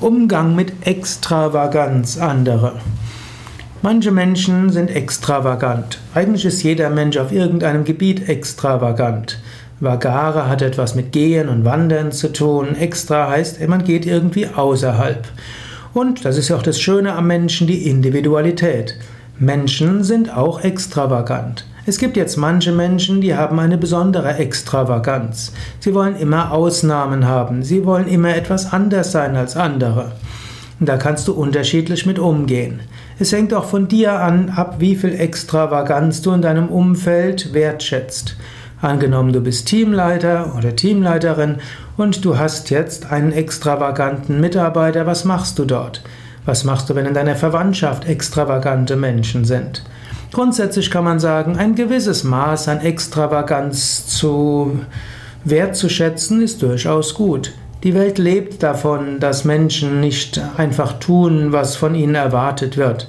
Umgang mit Extravaganz anderer. Manche Menschen sind extravagant. Eigentlich ist jeder Mensch auf irgendeinem Gebiet extravagant. Vagare hat etwas mit Gehen und Wandern zu tun. Extra heißt, man geht irgendwie außerhalb. Und das ist ja auch das Schöne am Menschen, die Individualität. Menschen sind auch extravagant. Es gibt jetzt manche Menschen, die haben eine besondere Extravaganz. Sie wollen immer Ausnahmen haben. Sie wollen immer etwas anders sein als andere. Da kannst du unterschiedlich mit umgehen. Es hängt auch von dir an ab, wie viel Extravaganz du in deinem Umfeld wertschätzt. Angenommen, du bist Teamleiter oder Teamleiterin und du hast jetzt einen extravaganten Mitarbeiter, was machst du dort? Was machst du, wenn in deiner Verwandtschaft extravagante Menschen sind? Grundsätzlich kann man sagen, ein gewisses Maß an Extravaganz zu wertzuschätzen ist durchaus gut. Die Welt lebt davon, dass Menschen nicht einfach tun, was von ihnen erwartet wird.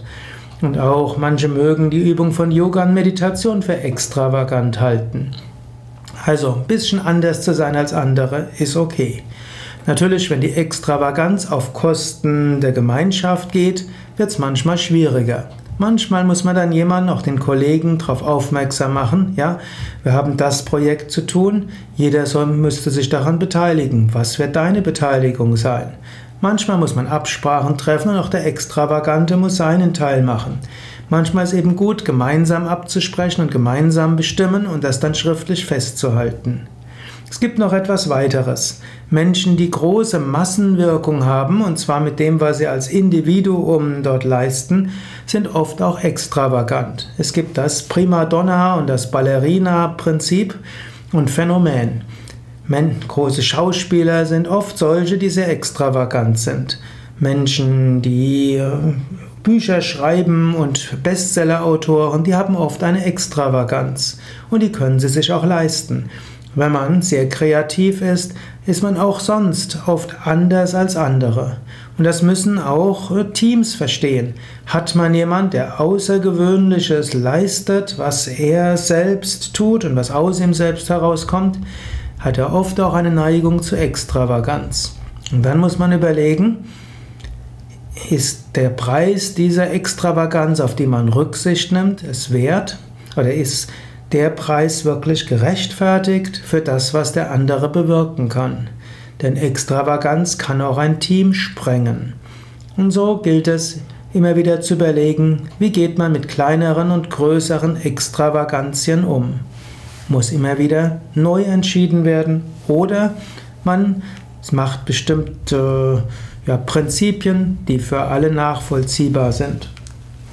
Und auch manche mögen die Übung von Yoga und Meditation für extravagant halten. Also ein bisschen anders zu sein als andere ist okay. Natürlich, wenn die Extravaganz auf Kosten der Gemeinschaft geht, wird es manchmal schwieriger. Manchmal muss man dann jemanden, auch den Kollegen, darauf aufmerksam machen, ja, wir haben das Projekt zu tun, jeder soll, müsste sich daran beteiligen. Was wird deine Beteiligung sein? Manchmal muss man Absprachen treffen und auch der Extravagante muss seinen Teil machen. Manchmal ist eben gut, gemeinsam abzusprechen und gemeinsam bestimmen und das dann schriftlich festzuhalten. Es gibt noch etwas weiteres. Menschen, die große Massenwirkung haben, und zwar mit dem, was sie als Individuum dort leisten, sind oft auch extravagant. Es gibt das Primadonna und das Ballerina-Prinzip und Phänomen. große Schauspieler sind oft solche, die sehr extravagant sind. Menschen, die äh, Bücher schreiben und Bestsellerautoren, die haben oft eine Extravaganz und die können sie sich auch leisten. Wenn man sehr kreativ ist, ist man auch sonst oft anders als andere. Und das müssen auch äh, Teams verstehen. Hat man jemand, der Außergewöhnliches leistet, was er selbst tut und was aus ihm selbst herauskommt, hat er oft auch eine Neigung zu Extravaganz. Und dann muss man überlegen, ist der Preis dieser Extravaganz, auf die man Rücksicht nimmt, es wert? Oder ist der Preis wirklich gerechtfertigt für das, was der andere bewirken kann. Denn Extravaganz kann auch ein Team sprengen. Und so gilt es immer wieder zu überlegen, wie geht man mit kleineren und größeren Extravagantien um. Muss immer wieder neu entschieden werden oder man macht bestimmte ja, Prinzipien, die für alle nachvollziehbar sind.